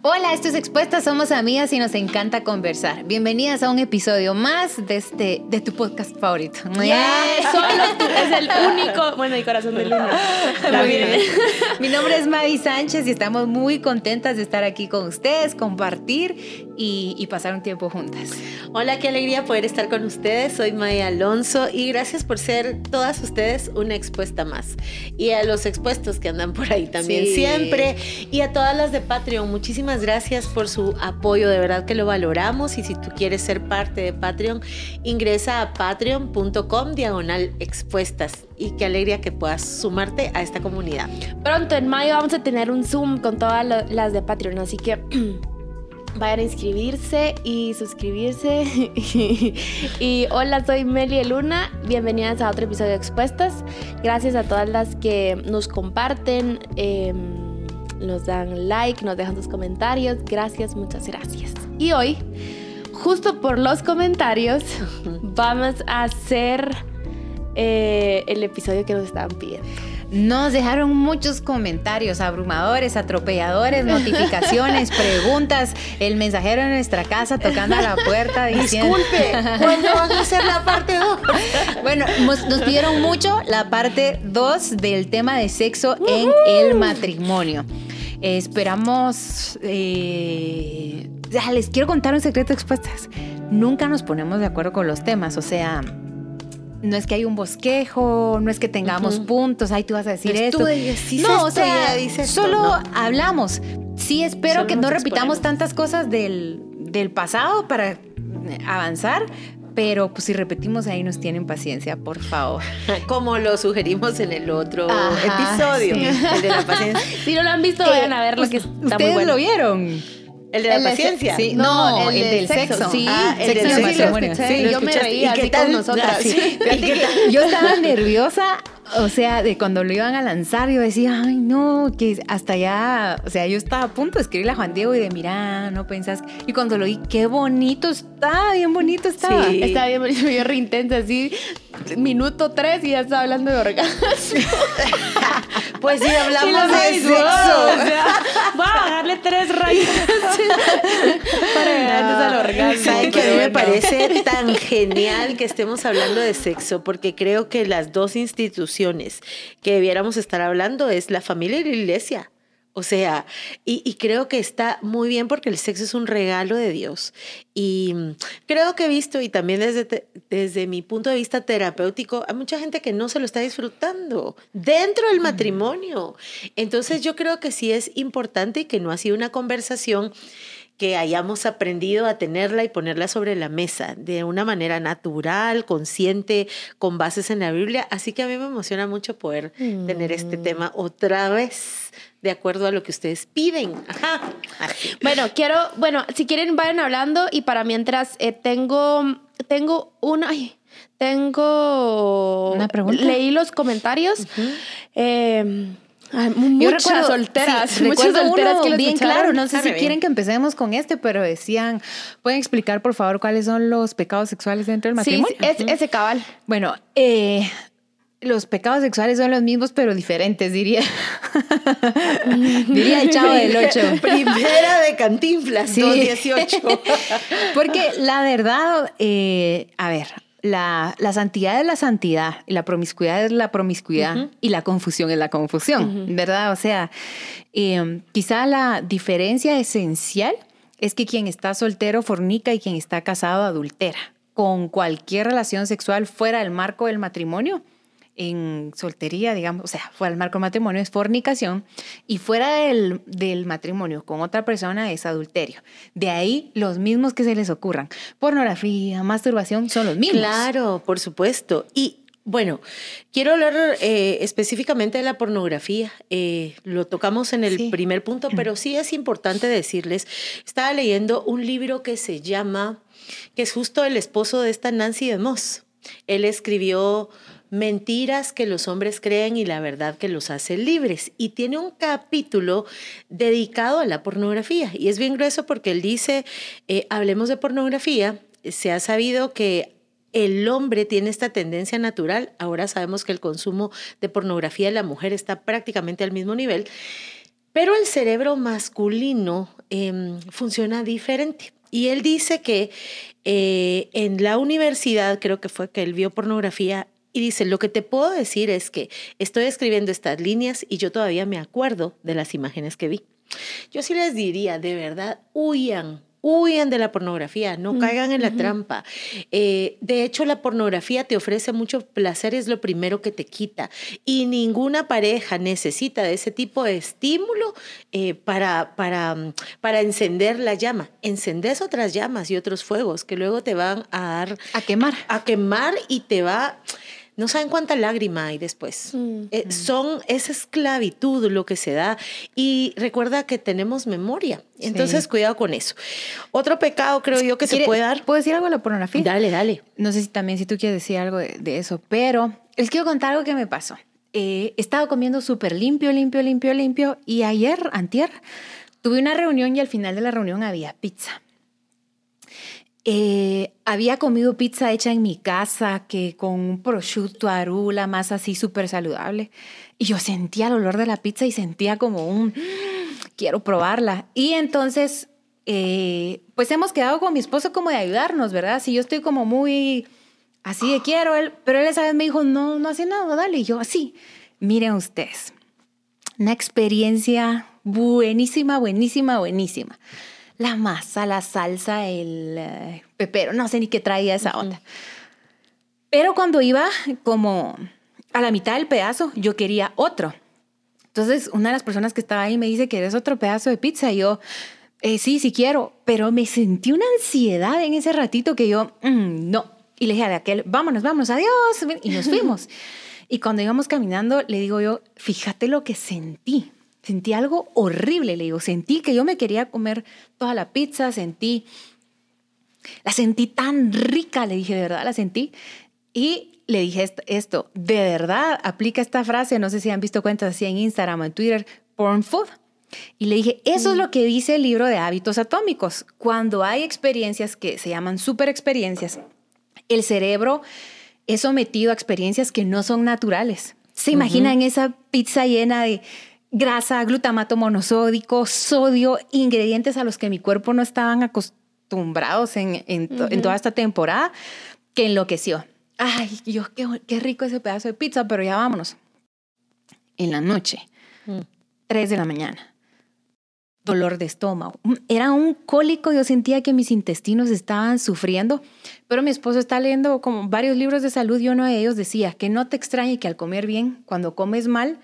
Hola, esto es Expuestas, somos amigas y nos encanta conversar. Bienvenidas a un episodio más de este de tu podcast favorito. Yeah, solo tú, es el único, bueno, mi corazón de luna. Muy bien. Mi nombre es Mavi Sánchez y estamos muy contentas de estar aquí con ustedes, compartir y, y pasar un tiempo juntas. Hola, qué alegría poder estar con ustedes. Soy Maya Alonso y gracias por ser todas ustedes una expuesta más. Y a los expuestos que andan por ahí también Sí. siempre. Y a todas las de Patreon, muchísimas gracias por su apoyo, de verdad que lo valoramos. Y si tú quieres ser parte de Patreon, ingresa a patreon.com diagonal expuestas. Y qué alegría que puedas sumarte a esta comunidad. Pronto en mayo vamos a tener un Zoom con todas las de Patreon, así que vayan a inscribirse y suscribirse. y hola, soy Meli Luna. Bienvenidas a otro episodio de Expuestas. Gracias a todas las que nos comparten, eh, nos dan like, nos dejan sus comentarios. Gracias, muchas gracias. Y hoy, justo por los comentarios, vamos a hacer eh, el episodio que nos estaban pidiendo. Nos dejaron muchos comentarios abrumadores, atropelladores, notificaciones, preguntas. El mensajero en nuestra casa tocando a la puerta diciendo. Disculpe, ¿cuándo van a hacer la parte 2? Bueno, nos, nos pidieron mucho la parte 2 del tema de sexo en el matrimonio. Eh, esperamos. eh, les quiero contar un secreto expuestas. Nunca nos ponemos de acuerdo con los temas, o sea. No es que hay un bosquejo, no es que tengamos puntos, ay, tú vas a decir Pues esto. tú dices no, o esto y sea, ella dice esto, solo no. hablamos. Sí, espero Solo que no repitamos tantas cosas del, del pasado para avanzar, pero pues si repetimos ahí nos tienen paciencia, por favor. Como lo sugerimos en el otro Ajá, episodio, sí. el de la paciencia. Si no lo han visto, ¿Qué? vayan a verlo, que está muy ¿Ustedes bueno. lo vieron? El de la El paciencia. Sí, No, no, el el, del sexo, sexo. sí. Ah, el sexo del sexo. Sí, sí. Yo me reía ¿Y qué así con nosotras. Ah. Yo estaba nerviosa, o sea, de cuando lo iban a lanzar, yo decía, ay, no, que hasta ya, o sea, yo estaba a punto de escribirle a Juan Diego y de, mira, no pensás. Y cuando lo vi, qué bonito está, bien bonito estaba. Sí. Estaba bien, bonito, yo re intensa, así, minuto tres y ya estaba hablando de orgasmo. Pues sí, hablamos la de sexo. o sea, voy a bajarle tres rayitas para llegar antes al orgasmo. ¿Saben que a mí pero me parece tan genial que estemos hablando de sexo? Porque creo que las dos instituciones que debiéramos estar hablando es la familia y la iglesia. O sea, y, y creo que está muy bien porque el sexo es un regalo de Dios. Y creo que he visto, y también desde, te- desde mi punto de vista terapéutico, hay mucha gente que no se lo está disfrutando dentro del matrimonio. Entonces yo creo que sí es importante y que no ha sido una conversación que hayamos aprendido a tenerla y ponerla sobre la mesa de una manera natural, consciente, con bases en la Biblia. Así que a mí me emociona mucho poder tener este Mm. tema otra vez, de acuerdo a lo que ustedes piden. Ajá. Así. Bueno, quiero, bueno, si quieren vayan hablando y para mientras eh, tengo, tengo una, ay, tengo, ¿Una pregunta? Leí los comentarios. eh, ay, muchas solteras, sí, muchas recuerdo solteras uno que bien escucharon. claro, no sé si quieren que empecemos con este, pero decían, ¿pueden explicar por favor cuáles son los pecados sexuales dentro del Sí, matrimonio? es, ese cabal. Bueno, eh, los pecados sexuales son los mismos, pero diferentes, diría. diría el chavo del 8. Primera de Cantinflas, Sí. 218. Porque la verdad, eh, a ver, la, la santidad es la santidad y la promiscuidad es la promiscuidad y la confusión es la confusión, ¿verdad? O sea, eh, quizá la diferencia esencial es que quien está soltero fornica y quien está casado adultera. Con cualquier relación sexual fuera del marco del matrimonio en soltería, digamos, o sea, fuera del marco del matrimonio es fornicación y fuera del, del matrimonio con otra persona es adulterio. De ahí los mismos que se les ocurran. Pornografía, masturbación son los mismos. Claro, por supuesto. Y bueno, quiero hablar eh, específicamente de la pornografía. Eh, lo tocamos en el Sí. primer punto, pero sí es importante decirles, estaba leyendo un libro que se llama, que es justo el esposo de esta Nancy DeMoss. Él escribió Mentiras que los hombres creen y la verdad que los hace libres. Y tiene un capítulo dedicado a la pornografía. Y es bien grueso porque él dice, eh, hablemos de pornografía. Se ha sabido que el hombre tiene esta tendencia natural. Ahora sabemos que el consumo de pornografía de la mujer está prácticamente al mismo nivel. Pero el cerebro masculino em, funciona diferente. Y él dice que eh, en la universidad, creo que fue que él vio pornografía y dice, lo que te puedo decir es que estoy escribiendo estas líneas y yo todavía me acuerdo de las imágenes que vi. Yo sí les diría, de verdad, huyan, huyan de la pornografía, no mm, caigan en la trampa. Eh, de hecho, la pornografía te ofrece mucho placer, es lo primero que te quita. Y ninguna pareja necesita de ese tipo de estímulo eh, para, para, para encender la llama. Encendes otras llamas y otros fuegos que luego te van a dar... A quemar. A quemar y te va no saben cuánta lágrima hay después. Mm, eh, mm. son esa esclavitud lo que se da y recuerda que tenemos memoria. Entonces, cuidado con eso. Otro pecado creo yo que se puede dar. ¿Puedo decir algo de la pornografía? Dale, dale. No sé si también si tú quieres decir algo de, eso, pero les quiero contar algo que me pasó. Eh, he estado comiendo súper limpio, limpio, limpio, limpio y ayer, antier, tuve una reunión y al final de la reunión había pizza. Eh, había comido pizza hecha en mi casa, que con un prosciutto, arula, más así súper saludable. Y yo sentía el olor de la pizza y sentía como un, quiero probarla. Y entonces, eh, pues hemos quedado con mi esposo como de ayudarnos, ¿verdad? Si yo estoy como muy así de quiero, él, pero él esa vez me dijo, no, no hace nada, dale. Y yo, así, miren ustedes, una experiencia buenísima, buenísima, buenísima la masa, la salsa, el eh, pepero, no sé ni qué traía esa onda. Pero cuando iba como a la mitad del pedazo, yo quería otro. Entonces, una de las personas que estaba ahí me dice, ¿quieres otro pedazo de pizza? Y yo, eh, sí, sí quiero, pero me sentí una ansiedad en ese ratito que yo, mm, no. Y le dije a aquel, vámonos, vámonos, adiós. Y nos fuimos. y cuando íbamos caminando, le digo yo, fíjate lo que sentí. Sentí algo horrible, le digo, sentí que yo me quería comer toda la pizza, sentí, la sentí tan rica, le dije, de verdad la sentí. Y le dije esto, de verdad aplica esta frase, no sé si han visto cuentas así en Instagram o en Twitter, porn food. Y le dije, eso es mm. lo que dice el libro de hábitos atómicos. Cuando hay experiencias que se llaman super experiencias, el cerebro es sometido a experiencias que no son naturales. ¿Se imaginan esa pizza llena de grasa, glutamato monosódico, sodio, ingredientes a los que mi cuerpo no estaban acostumbrados en, toda esta temporada, que enloqueció. Ay, Dios, qué, rico ese pedazo de pizza, pero ya vámonos. En la noche, mm. tres de la mañana, dolor de estómago. Mm, era un cólico, yo sentía que mis intestinos estaban sufriendo, pero mi esposo está leyendo como varios libros de salud y uno de ellos decía que no te extrañe que al comer bien, cuando comes mal,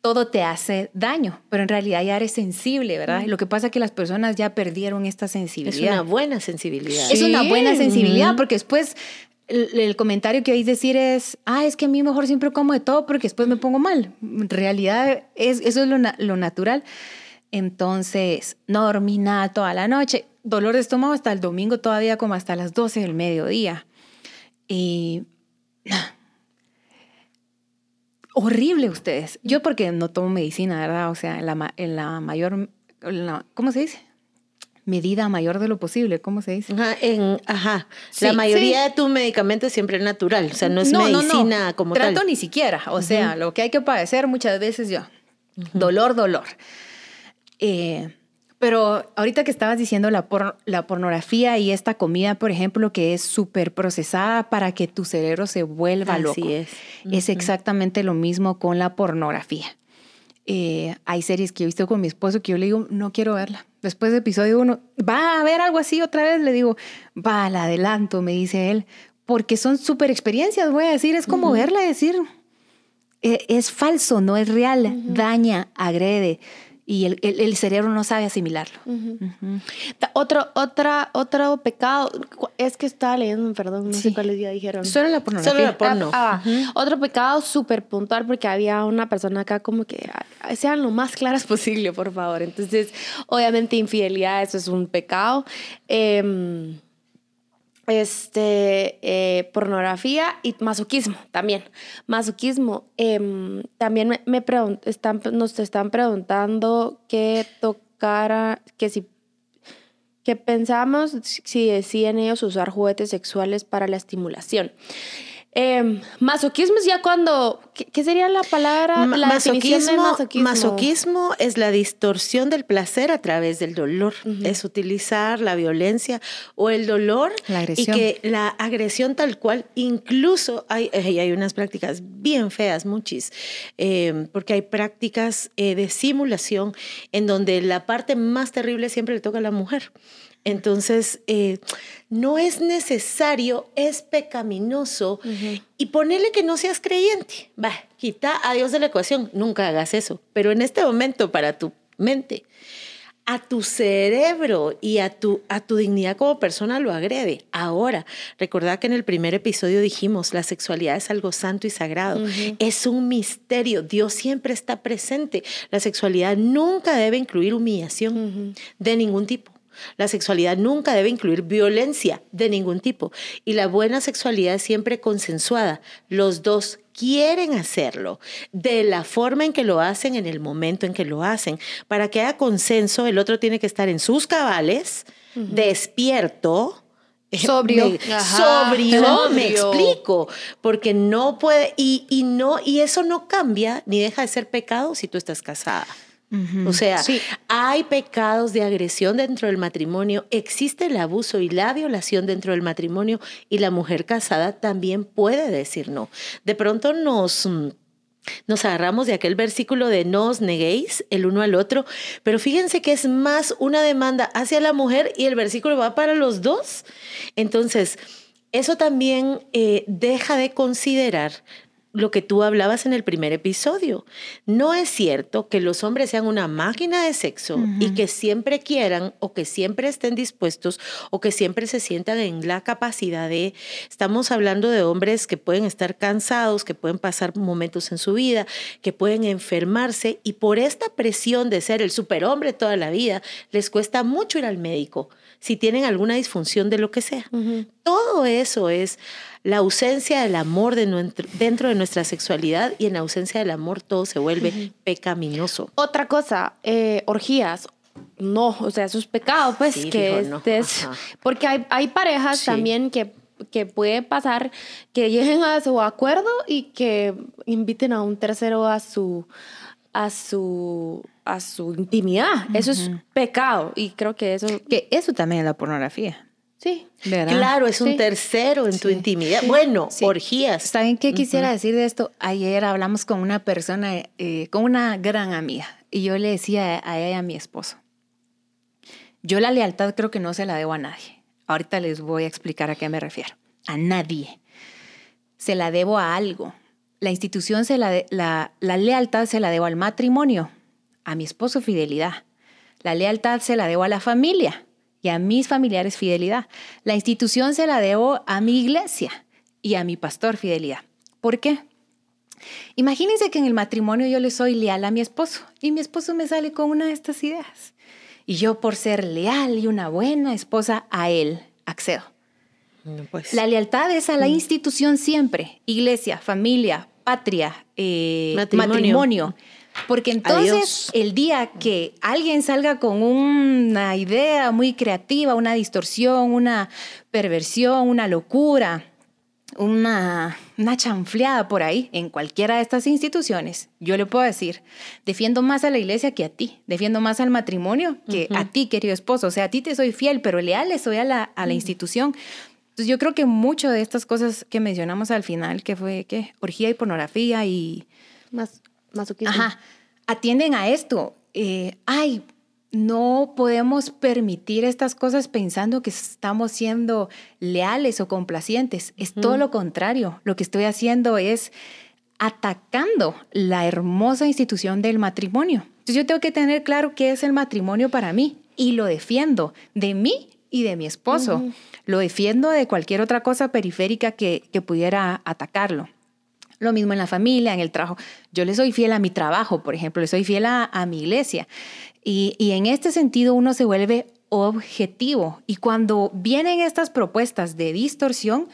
todo te hace daño, pero en realidad ya eres sensible, ¿verdad? Lo que pasa es que las personas ya perdieron esta sensibilidad. Es una buena sensibilidad. Es una buena sensibilidad porque después el, comentario que oís decir es, ah, es que a mí mejor siempre como de todo porque después me pongo mal. En realidad es, eso es lo, lo natural. Entonces, no dormí nada toda la noche. Dolor de estómago hasta el domingo todavía como hasta las 12 del mediodía. Y horrible ustedes. Yo porque no tomo medicina, ¿verdad? O sea, en la, en la mayor, ¿cómo se dice? Medida mayor de lo posible, ¿cómo se dice? Ajá, en, ajá. la mayoría de tus medicamentos siempre es natural, o sea, no es medicina no, como Trato ni siquiera, o sea, lo que hay que padecer muchas veces yo. Dolor, dolor. Eh, pero ahorita que estabas diciendo la, la pornografía y esta comida, por ejemplo, que es súper procesada para que tu cerebro se vuelva Así loco. es. Es exactamente lo mismo con la pornografía. Eh, hay series que he visto con mi esposo que yo le digo, no quiero verla. Después de episodio uno, va a ver algo así otra vez, le digo, va, la adelanto, me dice él, porque son súper experiencias, voy a decir, es como verla y decir, e, es, falso, no es real, daña, agrede y el, el, cerebro no sabe asimilarlo. Otro, otra, otro pecado, es que estaba leyendo, perdón, no sé cuáles día dijeron. Solo la pornografía. Solo la porno. Ah, ah, otro pecado súper puntual porque había una persona acá como que sean lo más claras posible, por favor. Entonces, obviamente infidelidad, eso es un pecado. Eh, este, eh, pornografía y masoquismo también. Masoquismo. Em, también me, me están, nos están preguntando qué tocara, que si que pensamos si deciden ellos usar juguetes sexuales para la estimulación. Eh, masoquismo es ya cuando, ¿qué, sería la palabra? La masoquismo, de masoquismo. masoquismo. es la distorsión del placer a través del dolor. Uh -huh. Es utilizar la violencia o el dolor la y que la agresión tal cual, incluso hay, hay unas prácticas bien feas, muchis, eh, porque hay prácticas eh, de simulación en donde la parte más terrible siempre le toca a la mujer. Entonces, eh, no es necesario, es pecaminoso. Uh -huh. Y ponerle que no seas creyente. Va, quita a Dios de la ecuación. Nunca hagas eso. Pero en este momento, para tu mente, a tu cerebro y a tu, a tu dignidad como persona lo agrede. Ahora, recordad que en el primer episodio dijimos, la sexualidad es algo santo y sagrado. Uh -huh. Es un misterio. Dios siempre está presente. La sexualidad nunca debe incluir humillación uh -huh. de ningún tipo. La sexualidad nunca debe incluir violencia de ningún tipo. Y la buena sexualidad es siempre consensuada. Los dos quieren hacerlo de la forma en que lo hacen, en el momento en que lo hacen. Para que haya consenso, el otro tiene que estar en sus cabales, uh -huh. despierto. Sobrio. Me, sobrio, sobrio, me explico, porque no puede, y, y, no, y eso no cambia ni deja de ser pecado si tú estás casada. Uh -huh. O sea, sí. hay pecados de agresión dentro del matrimonio, existe el abuso y la violación dentro del matrimonio y la mujer casada también puede decir no. De pronto nos nos agarramos de aquel versículo de no os neguéis el uno al otro, pero fíjense que es más una demanda hacia la mujer y el versículo va para los dos. Entonces, eso también eh, deja de considerar lo que tú hablabas en el primer episodio. No es cierto que los hombres sean una máquina de sexo uh -huh. y que siempre quieran o que siempre estén dispuestos o que siempre se sientan en la capacidad de... Estamos hablando de hombres que pueden estar cansados, que pueden pasar momentos en su vida, que pueden enfermarse y por esta presión de ser el superhombre toda la vida, les cuesta mucho ir al médico si tienen alguna disfunción de lo que sea. Uh -huh. Todo eso es la ausencia del amor de nuestro, dentro de nuestra sexualidad y en ausencia del amor todo se vuelve uh -huh. pecaminoso. Otra cosa, eh, orgías. No, o sea, eso es pecado, pues, sí, que no. es, porque hay, hay parejas sí. también que que puede pasar que lleguen a su acuerdo y que inviten a un tercero a su a su a su intimidad. Uh -huh. Eso es pecado y creo que eso que eso también es la pornografía. Sí. ¿verdad? Claro, es un sí. tercero en sí. tu intimidad. Sí. Bueno, orgías. ¿Saben qué quisiera uh -huh. decir de esto? Ayer hablamos con una persona, eh, con una gran amiga, y yo le decía a ella y a mi esposo, yo la lealtad creo que no se la debo a nadie. Ahorita les voy a explicar a qué me refiero. A nadie. Se la debo a algo. La institución, se la, de, la, la lealtad se la debo al matrimonio, a mi esposo fidelidad. La lealtad se la debo a la familia y a mis familiares fidelidad. La institución se la debo a mi iglesia y a mi pastor fidelidad. ¿Por qué? Imagínense que en el matrimonio yo le soy leal a mi esposo y mi esposo me sale con una de estas ideas. Y yo por ser leal y una buena esposa a él accedo. Pues. La lealtad es a la institución siempre, iglesia, familia, patria, eh, matrimonio. matrimonio. Porque entonces Adiós. el día que alguien salga con una idea muy creativa, una distorsión, una perversión, una locura, una, una chanfleada por ahí en cualquiera de estas instituciones, yo le puedo decir, defiendo más a la iglesia que a ti, defiendo más al matrimonio que uh -huh. a ti, querido esposo. O sea, a ti te soy fiel, pero leal le soy a la, a la uh -huh. institución. Entonces yo creo que mucho de estas cosas que mencionamos al final, que fue, ¿qué? Orgía y pornografía y... Más, masoquismo. Ajá, atienden a esto. Eh, ay, no podemos permitir estas cosas pensando que estamos siendo leales o complacientes. Es todo lo contrario. Lo que estoy haciendo es atacando la hermosa institución del matrimonio. Entonces yo tengo que tener claro qué es el matrimonio para mí y lo defiendo de mí y de mi esposo. Uh -huh. Lo defiendo de cualquier otra cosa periférica que, que pudiera atacarlo. Lo mismo en la familia, en el trabajo. Yo le soy fiel a mi trabajo, por ejemplo, le soy fiel a, mi iglesia. Y, y en este sentido uno se vuelve objetivo. Y cuando vienen estas propuestas de distorsión,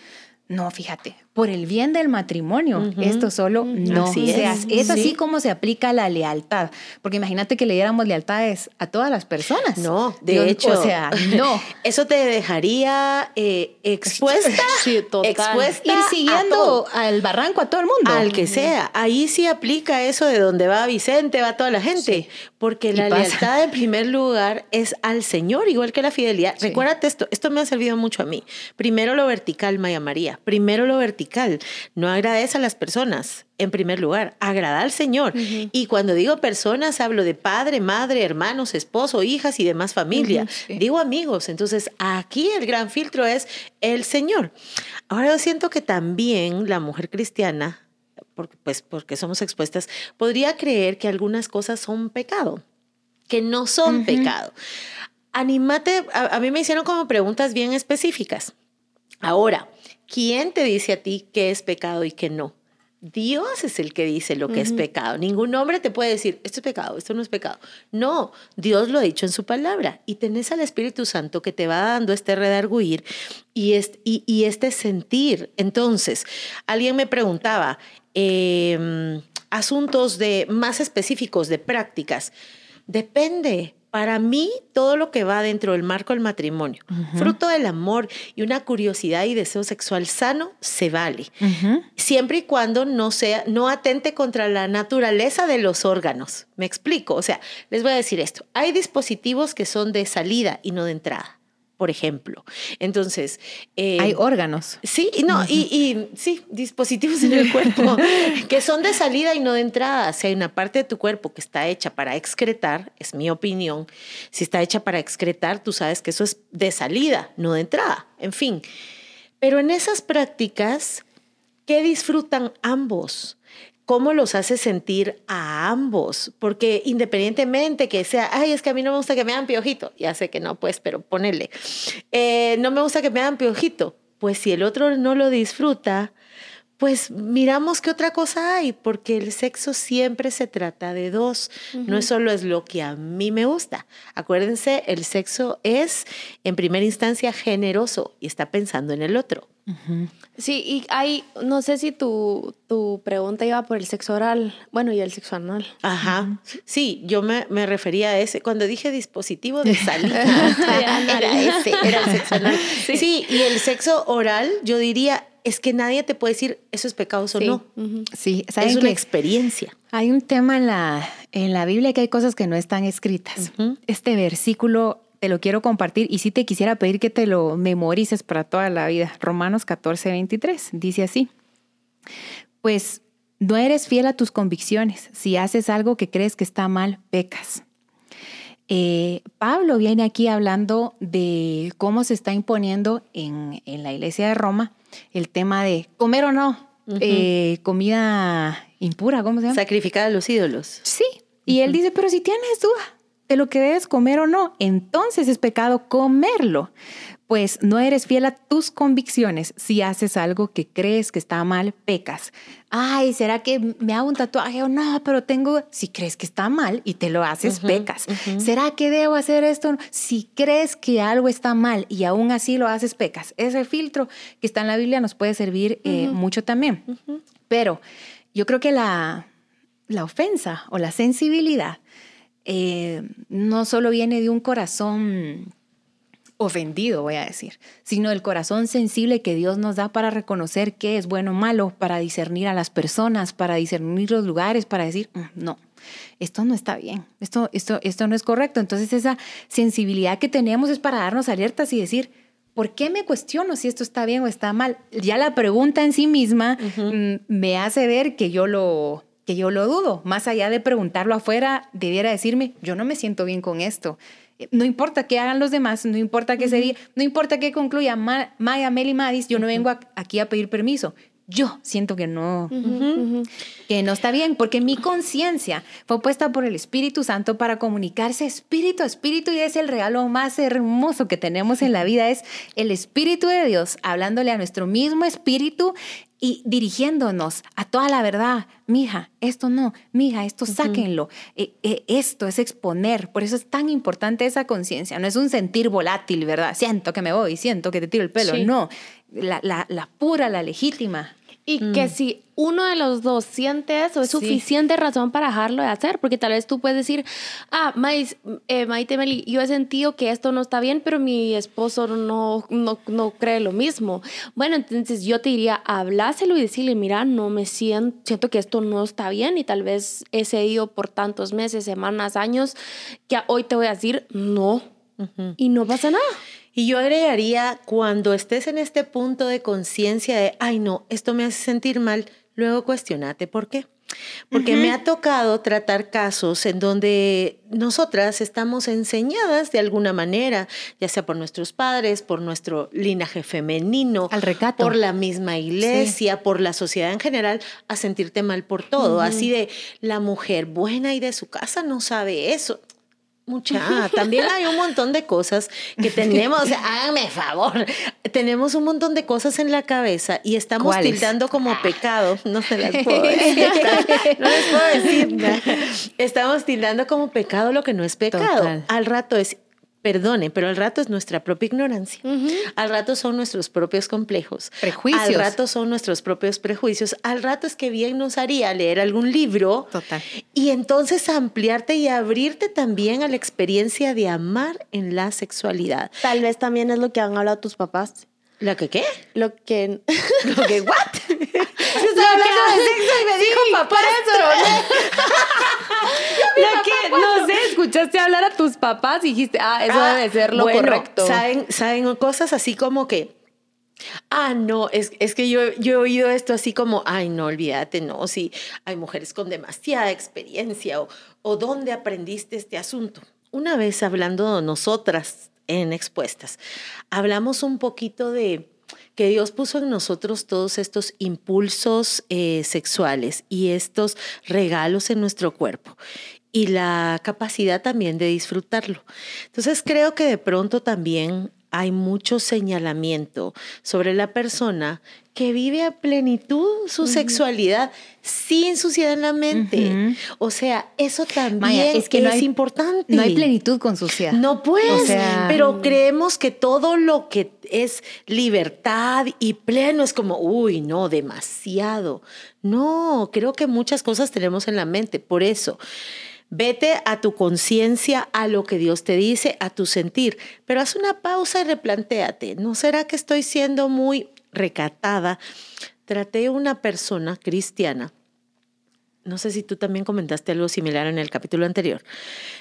no, fíjate, por el bien del matrimonio. Esto solo no. Así es. es. así Sí. como se aplica la lealtad. Porque imagínate que le diéramos lealtades a todas las personas. No, de Dios- hecho. O sea, no. Eso te dejaría eh, expuesta. Sí, total. Expuesta Ir siguiendo al barranco a todo el mundo. Al que sea. Ahí sí aplica eso de donde va Vicente, va toda la gente. Sí. Porque Y la pasa. lealtad en primer lugar es al Señor, igual que la fidelidad. Sí. Recuérdate esto, esto me ha servido mucho a mí. Primero lo vertical, Maya María. Primero lo vertical. No agradece a las personas. En primer lugar, agrada al Señor. Y cuando digo personas, hablo de padre, madre, hermanos, esposo, hijas y demás familia. Sí. Digo amigos. Entonces, aquí el gran filtro es el Señor. Ahora yo siento que también la mujer cristiana, porque, pues porque somos expuestas, podría creer que algunas cosas son pecado, que no son pecado. Anímate, a, a mí me hicieron como preguntas bien específicas. Ahora, ¿quién te dice a ti qué es pecado y qué no? Dios es el que dice lo que es pecado. Ningún hombre te puede decir, esto es pecado, esto no es pecado. No, Dios lo ha dicho en su palabra. Y tenés al Espíritu Santo que te va dando este redarguir y este, y, y este sentir. Entonces, alguien me preguntaba, eh, asuntos de, más específicos de prácticas. Depende. Para mí, todo lo que va dentro del marco del matrimonio, fruto del amor y una curiosidad y deseo sexual sano, se vale siempre y cuando no sea, no atente contra la naturaleza de los órganos. Me explico. O sea, les voy a decir esto. Hay dispositivos que son de salida y no de entrada, por ejemplo. Entonces, eh, Hay órganos. Sí, y no, y, y sí, dispositivos en el cuerpo que son de salida y no de entrada. Si hay una parte de tu cuerpo que está hecha para excretar, es mi opinión, si está hecha para excretar, tú sabes que eso es de salida, no de entrada. En fin. Pero en esas prácticas, ¿qué disfrutan ambos? ¿Cómo los hace sentir a ambos? Porque independientemente que sea, ay, es que a mí no me gusta que me hagan piojito, ya sé que no, pues, pero ponele, Eh, no me gusta que me hagan piojito, pues si el otro no lo disfruta, pues miramos qué otra cosa hay, porque el sexo siempre se trata de dos, no es solo es lo que a mí me gusta. Acuérdense, el sexo es en primera instancia generoso y está pensando en el otro. Sí, y hay, no sé si tu, tu pregunta iba por el sexo oral, bueno, y el sexo anal. Ajá. Sí, yo me, me refería a ese. Cuando dije dispositivo de salida, era ese, era el sexo anal. Sí. y el sexo oral, yo diría, es que nadie te puede decir eso es pecado o Sí. no. Sí, ¿saben Es una experiencia. hay un tema en la, en la Biblia que hay cosas que no están escritas. Este versículo te lo quiero compartir y sí te quisiera pedir que te lo memorices para toda la vida. Romanos 14, 23 dice así. Pues no eres fiel a tus convicciones. Si haces algo que crees que está mal, pecas. Eh, Pablo viene aquí hablando de cómo se está imponiendo en, en la iglesia de Roma el tema de comer o no, eh, comida impura, ¿cómo se llama? Sacrificar a los ídolos. Sí. Y él dice, pero si tienes duda de lo que debes comer o no, entonces es pecado comerlo. Pues no eres fiel a tus convicciones. Si haces algo que crees que está mal, pecas. Ay, ¿será que me hago un tatuaje o no? Pero tengo, si crees que está mal y te lo haces, pecas. ¿Será que debo hacer esto? Si crees que algo está mal y aún así lo haces, pecas. Ese filtro que está en la Biblia nos puede servir eh, mucho también. Pero yo creo que la, la ofensa o la sensibilidad eh, no solo viene de un corazón ofendido, voy a decir, sino del corazón sensible que Dios nos da para reconocer qué es bueno o malo, para discernir a las personas, para discernir los lugares, para decir, "Mm, no, esto no está bien, esto, esto, esto no es correcto. Entonces esa sensibilidad que tenemos es para darnos alertas y decir, ¿por qué me cuestiono si esto está bien o está mal? Ya la pregunta en sí misma mm, me hace ver que yo lo que yo lo dudo. Más allá de preguntarlo afuera, debiera decirme, yo no me siento bien con esto. Eh, No importa qué hagan los demás, no importa qué sería, no importa qué concluya Ma- Maya, Meli, Madis, yo no vengo a- aquí a pedir permiso. Yo siento que no, que no está bien, porque mi conciencia fue puesta por el Espíritu Santo para comunicarse espíritu a espíritu y es el regalo más hermoso que tenemos en la vida, es el Espíritu de Dios hablándole a nuestro mismo espíritu y dirigiéndonos a toda la verdad. Mija, esto no, mija, esto sáquenlo. Eh, eh, esto es exponer, por eso es tan importante esa conciencia. No es un sentir volátil, ¿verdad? Siento que me voy, siento que te tiro el pelo. Sí. No, la, la- la pura, la legítima. Y que Mm. si uno de los dos siente eso, es Sí. suficiente razón para dejarlo de hacer, porque tal vez tú puedes decir, ah, Mais, eh, Maite Meli, yo he sentido que esto no está bien, pero mi esposo no, no, no cree lo mismo. Bueno, entonces yo te diría, habláselo y decirle, mira, no me siento, siento que esto no está bien y tal vez he cedido por tantos meses, semanas, años, que hoy te voy a decir, no, y no pasa nada. Y yo agregaría, cuando estés en este punto de conciencia de, ay no, esto me hace sentir mal, luego cuestionate por qué. Porque me ha tocado tratar casos en donde nosotras estamos enseñadas de alguna manera, ya sea por nuestros padres, por nuestro linaje femenino, Al recato. por la misma iglesia, por la sociedad en general, a sentirte mal por todo. Así de, la mujer buena y de su casa no sabe eso. Mucha, también hay un montón de cosas que tenemos, háganme favor, tenemos un montón de cosas en la cabeza y estamos ¿Cuáles? tildando como pecado, no se las puedo decir, no les puedo decir. Estamos tildando como pecado lo que no es pecado. Total. Al rato es, perdone, pero al rato es nuestra propia ignorancia, al rato son nuestros propios complejos, Prejuicios. al rato son nuestros propios prejuicios, al rato es que bien nos haría leer algún libro Total. y entonces ampliarte y abrirte también a la experiencia de amar en la sexualidad. Tal vez también es lo que han hablado tus papás. ¿La que qué? Lo que... ¿Lo que what? Estaba hablando de sexo y me dijo papá. Lo que, no sé, escuchaste hablar a tus papás y dijiste, ah, eso Ah, debe ser lo bueno, correcto. ¿saben, saben cosas así como que, ah, no, es, es que yo, yo he oído esto así como, ay, no, olvídate, no, si hay mujeres con demasiada experiencia o, o dónde aprendiste este asunto. Una vez hablando nosotras en Expuestas, hablamos un poquito de que Dios puso en nosotros todos estos impulsos eh, sexuales y estos regalos en nuestro cuerpo y la capacidad también de disfrutarlo. Entonces creo que de pronto también hay mucho señalamiento sobre la persona que vive a plenitud su sexualidad sin suciedad en la mente. O sea, eso también Maya, es, es que no hay- importante. No hay plenitud con suciedad. No pues, O sea- pero creemos que todo lo que es libertad y pleno es como, uy, no, demasiado. No, creo que muchas cosas tenemos en la mente, por eso. Vete a tu conciencia, a lo que Dios te dice, a tu sentir, pero haz una pausa y replantéate. ¿No será que estoy siendo muy recatada? Traté una persona cristiana no sé si tú también comentaste algo similar en el capítulo anterior,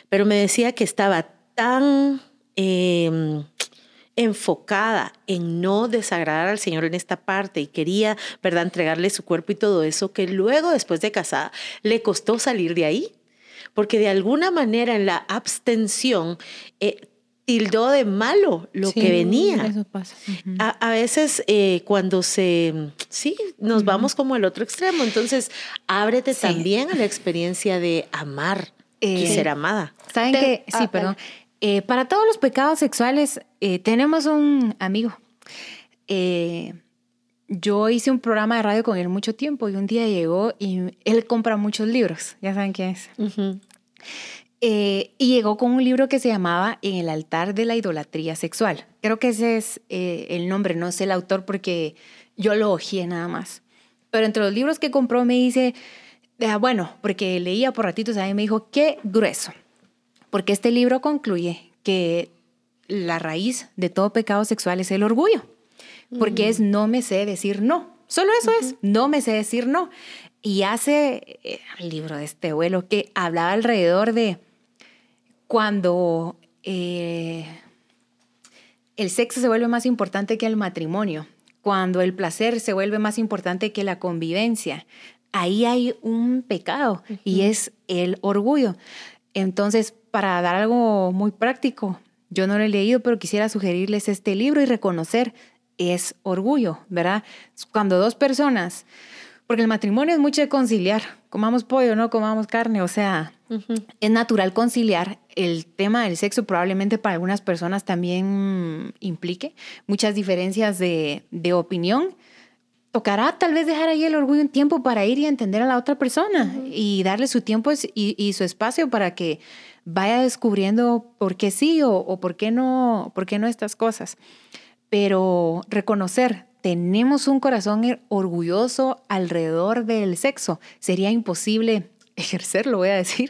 pero me decía que estaba tan eh, enfocada en no desagradar al Señor en esta parte y quería, ¿verdad?, entregarle su cuerpo y todo eso, que luego, después de casada, le costó salir de ahí, porque de alguna manera en la abstención eh, tildó de malo lo Sí, que venía. Eso pasa. A, a veces eh, cuando se, sí, nos vamos como al otro extremo, entonces ábrete Sí. también a la experiencia de amar y Eh, ser amada. ¿Saben Te- qué? Sí, ah, perdón. Eh, para todos los pecados sexuales, eh, tenemos un amigo. Eh, yo hice un programa de radio con él mucho tiempo y un día llegó y él compra muchos libros. Ya saben quién es. Eh, y llegó con un libro que se llamaba En el altar de la idolatría sexual. Creo que ese es eh, el nombre, no sé el autor porque yo lo ojeé nada más. Pero entre los libros que compró me dice, ah, bueno, porque leía por ratitos, a mí me dijo, qué grueso. Porque este libro concluye que la raíz de todo pecado sexual es el orgullo. Porque es no me sé decir no. Solo eso es, no me sé decir no. Y hace eh, el libro de este abuelo que hablaba alrededor de cuando eh, el sexo se vuelve más importante que el matrimonio, cuando el placer se vuelve más importante que la convivencia. Ahí hay un pecado y es el orgullo. Entonces, para dar algo muy práctico, yo no lo he leído, pero quisiera sugerirles este libro y reconocer es orgullo, ¿verdad? Cuando dos personas, porque el matrimonio es mucho de conciliar, comamos pollo, no comamos carne, o sea, es natural conciliar. El tema del sexo probablemente para algunas personas también implique muchas diferencias de, de opinión. Tocará tal vez dejar ahí el orgullo un tiempo para ir y entender a la otra persona y darle su tiempo y, y su espacio para que vaya descubriendo por qué sí o, o por qué no, por qué no estas cosas. Pero reconocer, tenemos un corazón orgulloso alrededor del sexo, sería imposible ejercerlo, voy a decir,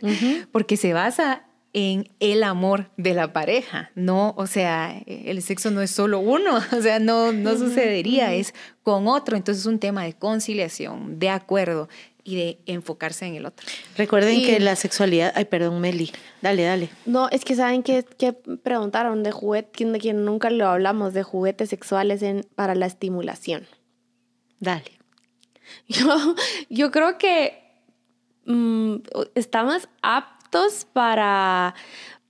porque se basa en el amor de la pareja, no, o sea, el sexo no es solo uno, o sea, no, no sucedería, es con otro, entonces es un tema de conciliación, de acuerdo y de enfocarse en el otro. Recuerden que la sexualidad, ay, perdón, Meli, dale, dale. No, es que saben que, preguntaron de juguete, de quien nunca lo hablamos, de juguetes sexuales en, para la estimulación. Dale. Yo, yo creo que mm, estamos aptos para,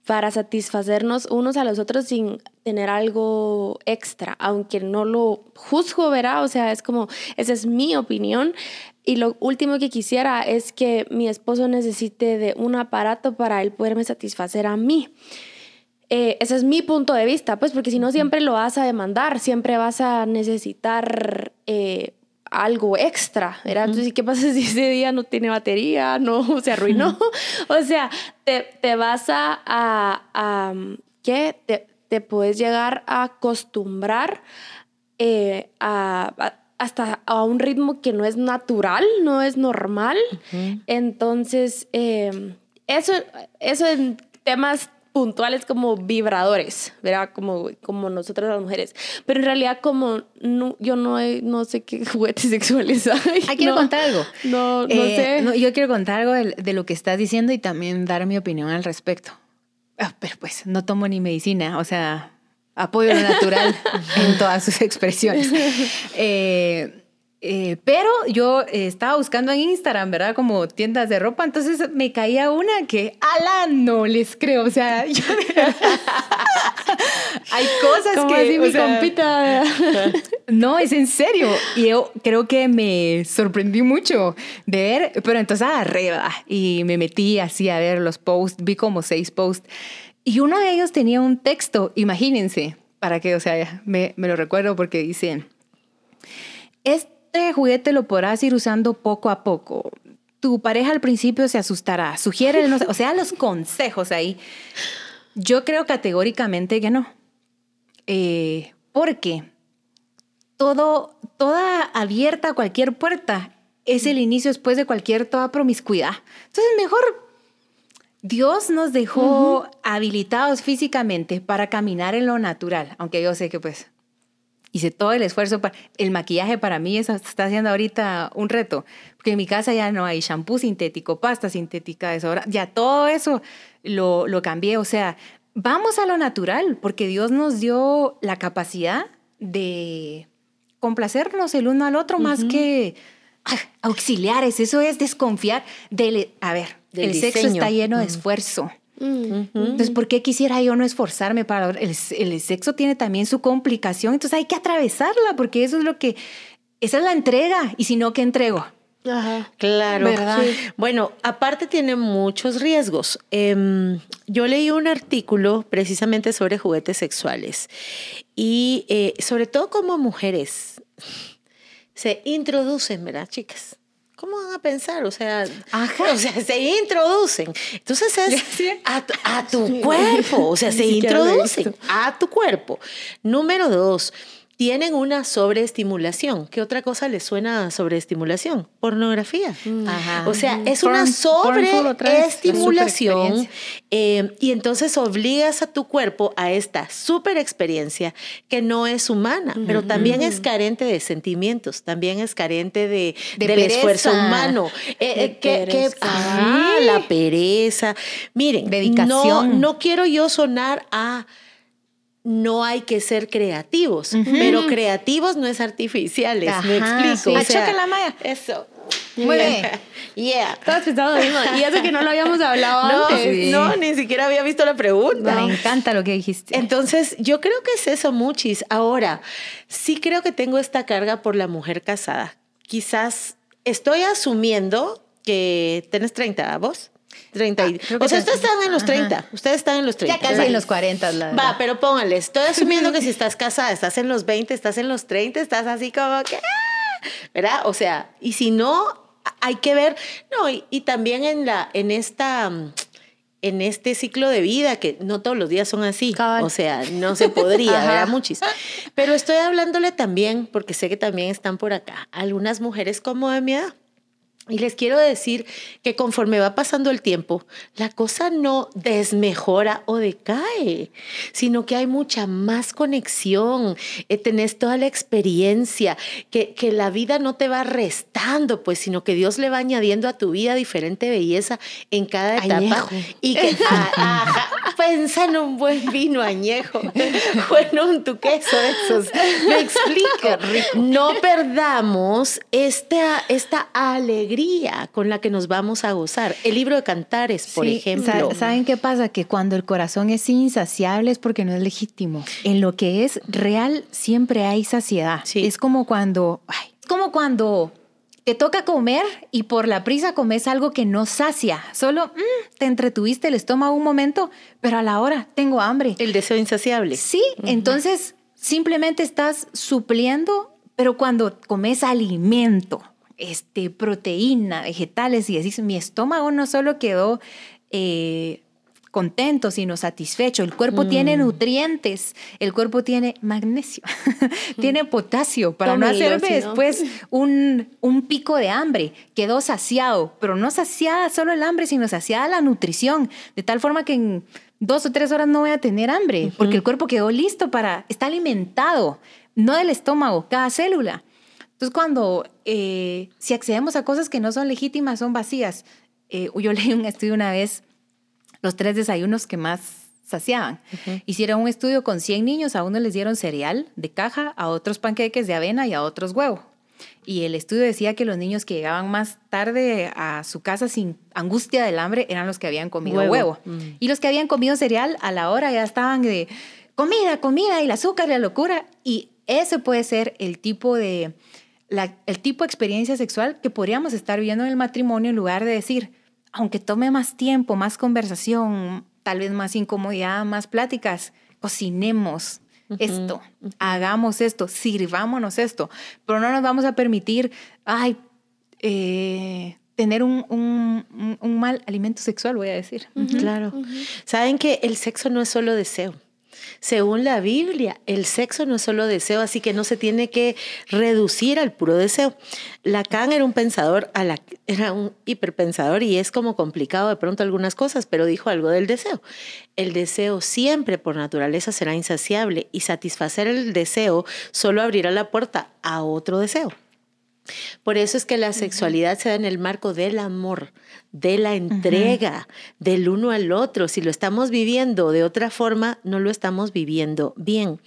para satisfacernos unos a los otros sin tener algo extra, aunque no lo juzgo, ¿verdad? O sea, es como, esa es mi opinión. Y lo último que quisiera es que mi esposo necesite de un aparato para él poderme satisfacer a mí. Eh, ese es mi punto de vista, pues porque si no siempre lo vas a demandar, siempre vas a necesitar eh, algo extra, ¿verdad? Entonces, ¿qué pasa si ese día no tiene batería, no se arruinó? o sea, te, te vas a, a, ¿qué? Te, te, puedes llegar a acostumbrar eh, a, hasta a un ritmo que no es natural, no es normal. Entonces, em, eso, eso en temas puntuales como vibradores, ¿verdad? Como, como nosotras las mujeres. Pero en realidad como no, yo no, no sé qué juguetes sexuales hay. Ah, quiero contar algo. No, no eh, sé. yo quiero contar algo de, lo que estás diciendo y también dar mi opinión al respecto. Ah, pero pues no tomo ni medicina, o sea, apoyo lo natural en todas sus expresiones. Eh, eh, pero yo eh, estaba buscando en Instagram, ¿verdad? Como tiendas de ropa, entonces me caía una que, ala, no les creo, o sea, hay cosas Como que... Así mi compita. no, es en serio. Y yo creo que me sorprendí mucho de ver, pero entonces arriba y me metí así a ver los posts, vi como seis posts. Y uno de ellos tenía un texto, imagínense, para que, o sea, me, me lo recuerdo porque dicen, este juguete lo podrás ir usando poco a poco. Tu pareja al principio se asustará. Sugiere, o sea, los consejos ahí. Yo creo categóricamente que no. Eh, porque todo, toda abierta, cualquier puerta, es el inicio después de cualquier toda promiscuidad. Entonces, mejor Dios nos dejó habilitados físicamente para caminar en lo natural, aunque yo sé que pues hice todo el esfuerzo. Para, el maquillaje para mí está haciendo ahorita un reto, porque en mi casa ya no hay shampoo sintético, pasta sintética, eso, ya todo eso lo, lo cambié. O sea, vamos a lo natural, porque Dios nos dio la capacidad de complacernos el uno al otro más que auxiliares. Eso es desconfiar del, a ver, el sexo está lleno de esfuerzo. Entonces, ¿por qué quisiera yo no esforzarme para... El, el, sexo tiene también su complicación, entonces hay que atravesarla porque eso es lo que... Esa es la entrega y si no, ¿qué entrego? Ajá, claro. ¿verdad? Bueno, aparte tiene muchos riesgos. Em, yo leí un artículo precisamente sobre juguetes sexuales y eh, sobre todo como mujeres se introducen, ¿verdad, chicas? ¿Cómo van a pensar? O sea, o sea se introducen. Entonces es a, tu cuerpo, o sea, se introducen a tu cuerpo. Número dos, tienen una sobreestimulación. ¿Qué otra cosa les suena a sobreestimulación? Pornografía. Mm. O sea, es una sobreestimulación eh, y entonces obligas a tu cuerpo a esta super experiencia que no es humana, pero también es carente de sentimientos, también es carente de, del esfuerzo humano. Eh, eh, ah, la pereza. Miren, Dedicación. No, no quiero yo sonar a no hay que ser creativos, pero creativos no es artificiales, me explico. Sí. la maya. Eso. Muy bien. Yeah. Estabas pensando lo mismo. Y eso que no lo habíamos hablado no, antes. No, ni siquiera había visto la pregunta. Me encanta lo que dijiste. Entonces, yo creo que es eso, muchis. Ahora, sí creo que tengo esta carga por la mujer casada. Quizás estoy asumiendo que tienes 30, ¿vos? 30 ah, o sea, ustedes están en los 30. Ustedes están en los 30. Ya casi en los 40. La Va, pero póngale. Estoy asumiendo que si estás casada, estás en los 20, estás en los 30, estás así como que. Ah", ¿Verdad? O sea, y si no, hay que ver. No, y, también en, la, en esta. en este ciclo de vida, que no todos los días son así. O sea, no se podría, ¿verdad? Muchis. Pero estoy hablándole también, porque sé que también están por acá, algunas mujeres como de mi edad y les quiero decir que conforme va pasando el tiempo, la cosa no desmejora o decae, sino que hay mucha más conexión, eh, tenés toda la experiencia, que, que, la vida no te va restando, pues, sino que Dios le va añadiendo a tu vida diferente belleza en cada etapa. Y que pensa en un buen vino añejo, bueno, un tu queso esos. Me explico. No perdamos esta, esta alegría con la que nos vamos a gozar. El libro de Cantares, por ejemplo. ¿Saben qué pasa? Que cuando el corazón es insaciable es porque no es legítimo. En lo que es real siempre hay saciedad. Es como cuando, es como cuando te toca comer y por la prisa comes algo que no sacia. Solo mm, te entretuviste el estómago un momento, pero a la hora tengo hambre. El deseo insaciable. Sí, entonces simplemente estás supliendo, pero cuando comes alimento, este, proteína, vegetales, y decís, mi estómago no solo quedó eh, contento, sino satisfecho. El cuerpo tiene mm. nutrientes, el cuerpo tiene magnesio, tiene potasio para no hacerme después un, un pico de hambre. Quedó saciado, pero no saciada solo el hambre, sino saciada la nutrición, de tal forma que en dos o tres horas no voy a tener hambre, porque el cuerpo quedó listo para, está alimentado, no del estómago, cada célula. Entonces, cuando, eh, si accedemos a cosas que no son legítimas, son vacías. Eh, yo leí un estudio una vez, los tres desayunos que más saciaban. Hicieron un estudio con 100 niños, a uno les dieron cereal de caja, a otros panqueques de avena y a otros huevo. Y el estudio decía que los niños que llegaban más tarde a su casa sin angustia del hambre eran los que habían comido huevo. Mm. Y los que habían comido cereal a la hora ya estaban de comida, comida y el azúcar y la locura. Y ese puede ser el tipo de el tipo de experiencia sexual que podríamos estar viviendo en el matrimonio en lugar de decir, aunque tome más tiempo, más conversación, tal vez más incomodidad, más pláticas, cocinemos esto, hagamos esto, sirvámonos esto, pero no nos vamos a permitir, ay, eh, tener un, un, mal alimento sexual, voy a decir. Claro. Saben que el sexo no es solo deseo. Según la Biblia, el sexo no es solo deseo, así que no se tiene que reducir al puro deseo. Lacan era un pensador, era un hiperpensador y es como complicado de pronto algunas cosas, pero dijo algo del deseo. El deseo siempre por naturaleza será insaciable y satisfacer el deseo solo abrirá la puerta a otro deseo. Por eso es que la sexualidad se da en el marco del amor, de la entrega, del uno al otro. Si lo estamos viviendo de otra forma, no lo estamos viviendo bien.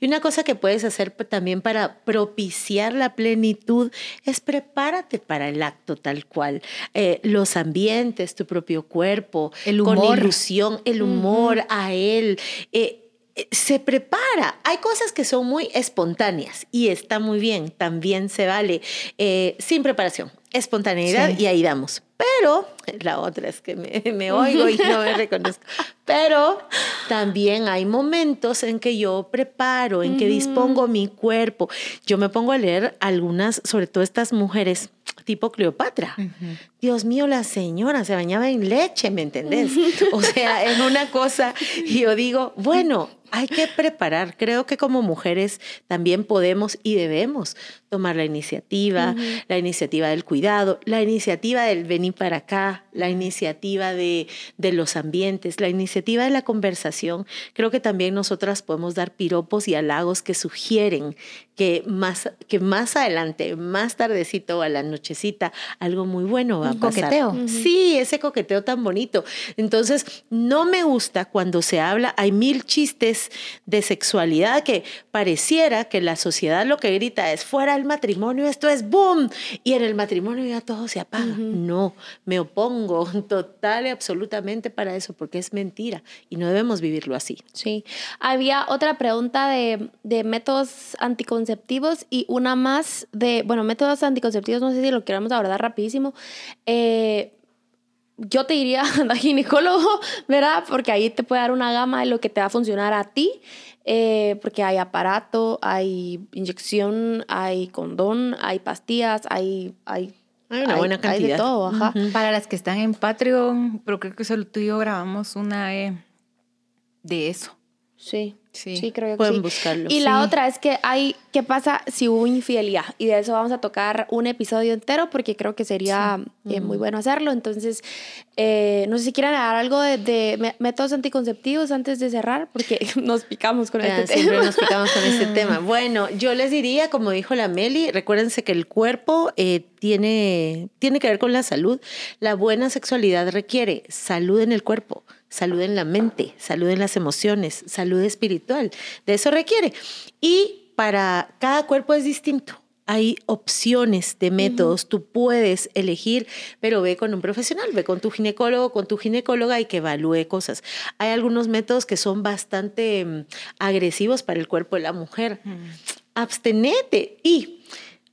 Y una cosa que puedes hacer también para propiciar la plenitud es prepárate para el acto tal cual. Eh, los ambientes, tu propio cuerpo, el humor. con ilusión, el humor a él. Eh, eh, se prepara. Hay cosas que son muy espontáneas y está muy bien, también se vale, eh, sin preparación, espontaneidad y ahí damos. Pero, la otra es que me, oigo y no me reconozco, pero también hay momentos en que yo preparo, en que dispongo mi cuerpo. Yo me pongo a leer algunas, sobre todo estas mujeres tipo Cleopatra. Dios mío, la señora se bañaba en leche, ¿me entendés? O sea, es una cosa, y yo digo, bueno, hay que preparar. Creo que como mujeres también podemos y debemos tomar la iniciativa, la iniciativa del cuidado, la iniciativa del venir para acá, la iniciativa de, de los ambientes, la iniciativa de la conversación. Creo que también nosotras podemos dar piropos y halagos que sugieren que más, que más adelante, más tardecito a la nochecita, algo muy bueno va a pasar. Coqueteo. Sí, ese coqueteo tan bonito. Entonces, no me gusta cuando se habla, hay mil chistes de sexualidad que pareciera que la sociedad lo que grita es fuera el matrimonio, esto es boom, y en el matrimonio ya todo se apaga. No, me opongo total y absolutamente para eso, porque es mentira y no debemos vivirlo así. Sí. Había otra pregunta de, de métodos anticonceptivos y una más de, bueno, métodos anticonceptivos, no sé si lo queramos abordar rapidísimo. Eh, yo te diría al ginecólogo, ¿verdad? Porque ahí te puede dar una gama de lo que te va a funcionar a ti, eh, porque hay aparato, hay inyección, hay condón, hay pastillas, hay, hay Hay una buena Hay cantidad. de todo, ajá. Para las que están en Patreon, pero creo que solo tú y yo grabamos una eh, de eso. Sí. Sí. Sí, creo que Pueden sí. buscarlo. Y la otra es que hay, ¿qué pasa si hubo infidelidad? Y de eso vamos a tocar un episodio entero porque creo que sería eh, muy bueno hacerlo. Entonces, eh, no sé si quieren dar algo de, de mé- métodos anticonceptivos antes de cerrar porque nos picamos con Ah, este siempre tema. nos picamos con este tema. Bueno, yo les diría, como dijo la Meli, recuérdense que el cuerpo eh, tiene, tiene que ver con la salud. La buena sexualidad requiere salud en el cuerpo, salud en la mente, salud en las emociones, salud espiritual. De eso requiere. Y para cada cuerpo es distinto. Hay opciones de métodos, tú puedes elegir, pero ve con un profesional, ve con tu ginecólogo, con tu ginecóloga y que evalúe cosas. Hay algunos métodos que son bastante mm, agresivos para el cuerpo de la mujer. Abstenete y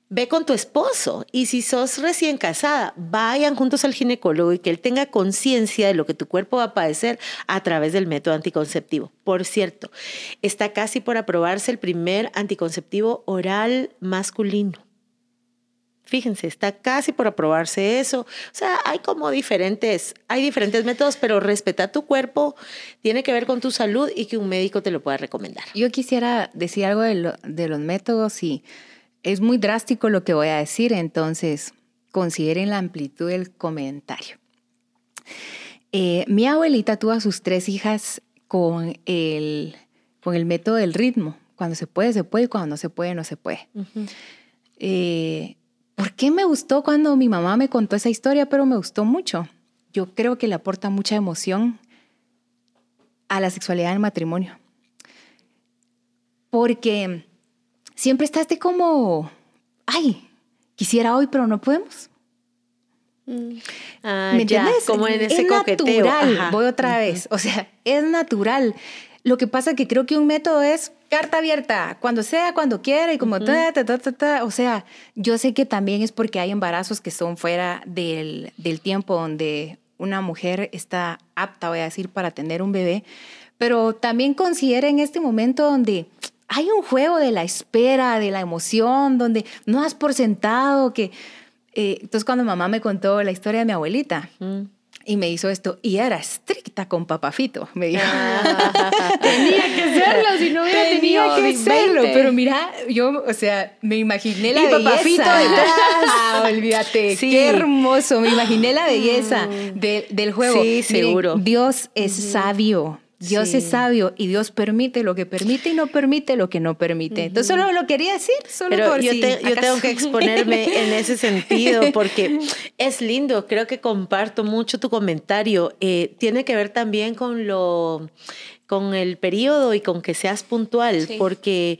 ve con tu esposo. Y si sos recién casada, vayan juntos al ginecólogo y que él tenga conciencia de lo que tu cuerpo va a padecer a través del método anticonceptivo. Por cierto, está casi por aprobarse el primer anticonceptivo oral masculino. Fíjense, está casi por aprobarse eso. O sea, hay como diferentes, hay diferentes métodos, pero respeta tu cuerpo, tiene que ver con tu salud y que un médico te lo pueda recomendar. Yo quisiera decir algo de, lo- de los métodos y es muy drástico lo que voy a decir, entonces consideren la amplitud del comentario. Eh, mi abuelita tuvo a sus tres hijas con el, con el método del ritmo. Cuando se puede, se puede, y cuando no se puede, no se puede. Eh, ¿Por qué me gustó cuando mi mamá me contó esa historia, pero me gustó mucho? Yo creo que le aporta mucha emoción a la sexualidad del matrimonio. Porque siempre está este como, ay, quisiera hoy, pero no podemos. Ah, ¿Me ya, entiendes? como en ese es coqueteo. natural, Ajá. voy otra vez. O sea, es natural. Lo que pasa que creo que un método es carta abierta, cuando sea, cuando quiera y como ta, ta, ta, ta, ta. O sea, yo sé que también es porque hay embarazos que son fuera del, del tiempo donde una mujer está apta, voy a decir, para tener un bebé. Pero también consideren este momento donde hay un juego de la espera, de la emoción, donde no has por sentado que... eh, entonces cuando mamá me contó la historia de mi abuelita, Mm. y me hizo esto y era estricta con papafito. Me dijo, Tenía que serlo, si no hubiera tenido que serlo, 20. pero mira, yo, o sea, me imaginé la Y belleza. papafito detrás. Ah, olvídate, Sí. qué hermoso. Me imaginé la belleza de- del juego. Sí, seguro. Dios es sabio. Dios Sí. es sabio y Dios permite lo que permite y no permite lo que no permite. Entonces solo lo quería decir, solo Pero por yo, si te- yo tengo que exponerme en ese sentido porque es lindo, creo que comparto mucho tu comentario. Eh, tiene que ver también con lo, con el periodo y con que seas puntual, Sí. porque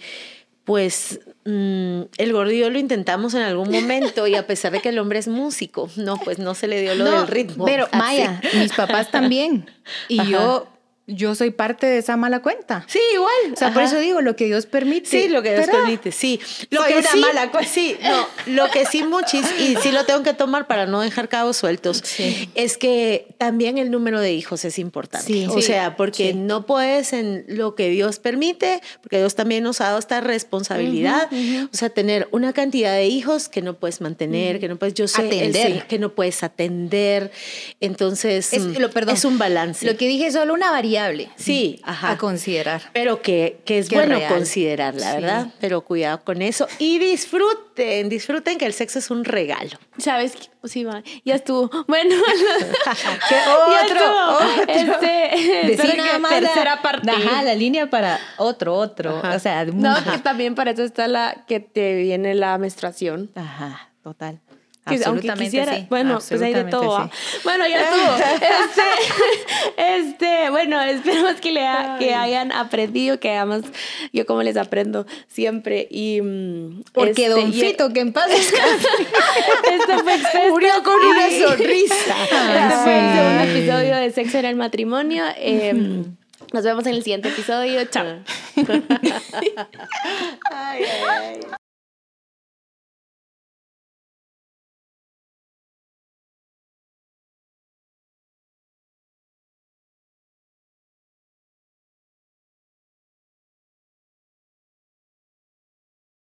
pues mm, el yo lo intentamos en algún momento y a pesar de que el hombre es músico, no, pues no se le dio lo No, del ritmo. Pero Así. Maya, mis papás también. Y Ajá. yo, yo soy parte de esa mala cuenta. Sí, igual. O sea, por eso digo, lo que Dios permite. Sí, lo que Dios ¿verdad? permite, sí. Lo Soy que una sí, mala cosa. Sí, no, lo que sí muchis, y sí lo tengo que tomar para no dejar cabos sueltos, Sí. es que también el número de hijos es importante. Sí. o sea, porque no puedes en lo que Dios permite, porque Dios también nos ha dado esta responsabilidad, o sea, tener una cantidad de hijos que no puedes mantener, que no puedes, yo sé, el Atender. se- que no puedes atender. Entonces, Es, mm, lo, perdón, es un balance. Lo que dije es solo una variable. Sí, ajá. A considerar. Pero que, que es Qué bueno real. considerarla, Sí. ¿verdad? Pero cuidado con eso. Y disfruten, disfruten que el sexo es un regalo. ¿Sabes? qué? Sí, va. Ya estuvo. Bueno, ¿Qué ya otro? estuvo. otro? Este, Decir nada que más la- tercera parte. Ajá, la línea para otro, otro. Ajá. O sea, No, que también para eso está la que te viene la menstruación. Ajá, total. Que aunque quisiera, sí. bueno, pues hay de todo. sí. ¿va? Bueno, ya estuvo. Este, este, bueno, esperemos que le ha- que hayan aprendido, que además yo como les aprendo siempre y mm, Porque este, Don y- Fito, que en paz descanse. Esto fue Exfesto Murió con una sonrisa. Este fue el segundo episodio de Sexo en el Matrimonio. Eh, Nos vemos en el siguiente episodio. Chao. Ay, ay, ay.